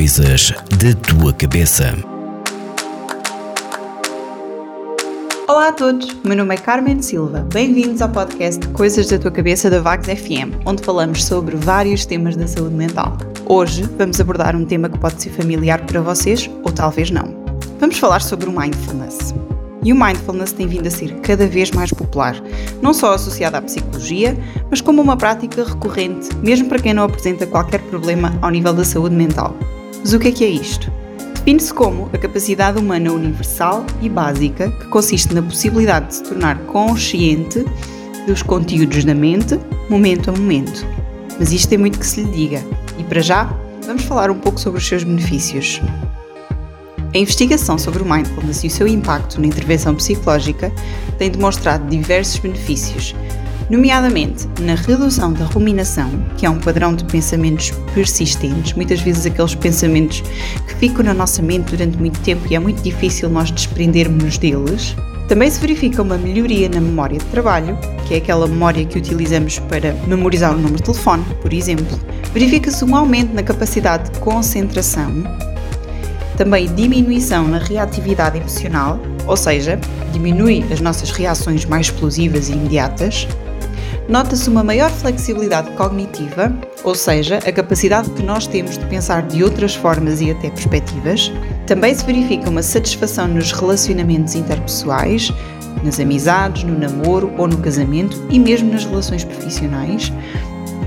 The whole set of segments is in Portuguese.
Coisas da tua cabeça. Olá a todos, meu nome é Carmen Silva. Bem-vindos ao podcast Coisas da tua cabeça da Vagos FM, onde falamos sobre vários temas da saúde mental. Hoje vamos abordar um tema que pode ser familiar para vocês ou talvez não. Vamos falar sobre o mindfulness. E o mindfulness tem vindo a ser cada vez mais popular, não só associado à psicologia, mas como uma prática recorrente, mesmo para quem não apresenta qualquer problema ao nível da saúde mental. Mas o que é que é isto? Define-se como a capacidade humana universal e básica que consiste na possibilidade de se tornar consciente dos conteúdos da mente, momento a momento. Mas isto tem muito que se lhe diga, e para já, vamos falar um pouco sobre os seus benefícios. A investigação sobre o mindfulness e o seu impacto na intervenção psicológica tem demonstrado diversos benefícios, nomeadamente na redução da ruminação, que é um padrão de pensamentos persistentes, muitas vezes aqueles pensamentos que ficam na nossa mente durante muito tempo e é muito difícil nós desprendermos deles. Também se verifica uma melhoria na memória de trabalho, que é aquela memória que utilizamos para memorizar o número de telefone, por exemplo. Verifica-se um aumento na capacidade de concentração também diminuição na reatividade emocional, ou seja, diminui as nossas reações mais explosivas e imediatas. Nota-se uma maior flexibilidade cognitiva, ou seja, a capacidade que nós temos de pensar de outras formas e até perspectivas. Também se verifica uma satisfação nos relacionamentos interpessoais, nas amizades, no namoro ou no casamento e mesmo nas relações profissionais.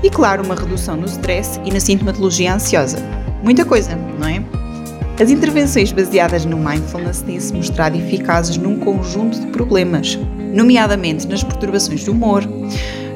E claro, uma redução no stress e na sintomatologia ansiosa. Muita coisa, não é? As intervenções baseadas no mindfulness têm-se mostrado eficazes num conjunto de problemas, nomeadamente nas perturbações do humor.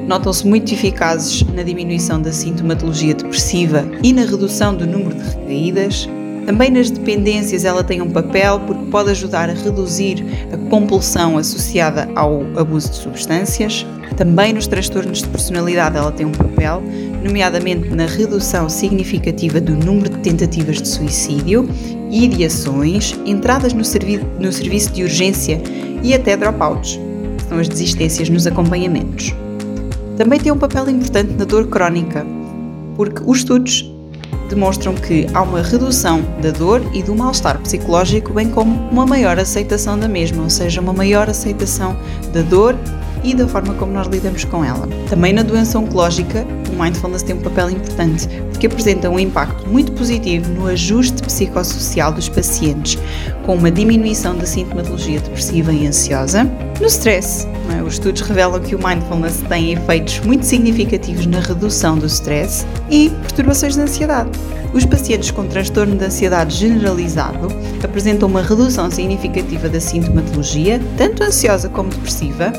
Notam-se muito eficazes na diminuição da sintomatologia depressiva e na redução do número de recaídas. Também nas dependências ela tem um papel porque pode ajudar a reduzir a compulsão associada ao abuso de substâncias. Também nos transtornos de personalidade ela tem um papel, nomeadamente na redução significativa do número de tentativas de suicídio, ideações, entradas no, servi no serviço de urgência e até dropouts, que são as desistências nos acompanhamentos. Também tem um papel importante na dor crónica, porque os estudos demonstram que há uma redução da dor e do mal-estar psicológico, bem como uma maior aceitação da mesma, ou seja, uma maior aceitação da dor e da forma como nós lidamos com ela. Também na doença oncológica, o mindfulness tem um papel importante, porque apresenta um impacto muito positivo no ajuste psicossocial dos pacientes, com uma diminuição da sintomatologia depressiva e ansiosa. No stress, é? os estudos revelam que o mindfulness tem efeitos muito significativos na redução do stress e perturbações de ansiedade. Os pacientes com transtorno de ansiedade generalizado apresentam uma redução significativa da sintomatologia, tanto ansiosa como depressiva,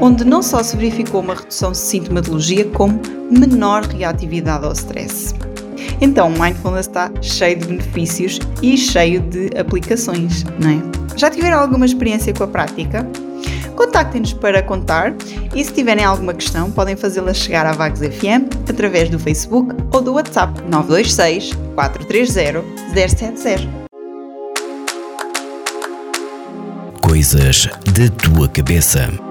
onde não só se verificou uma redução de sintomatologia, como menor reatividade ao stress. Então, o mindfulness está cheio de benefícios e cheio de aplicações, não é? Já tiveram alguma experiência com a prática? Contactem-nos para contar e se tiverem alguma questão podem fazê-la chegar à Vagos FM através do Facebook ou do WhatsApp 926 430 070. Coisas da tua cabeça.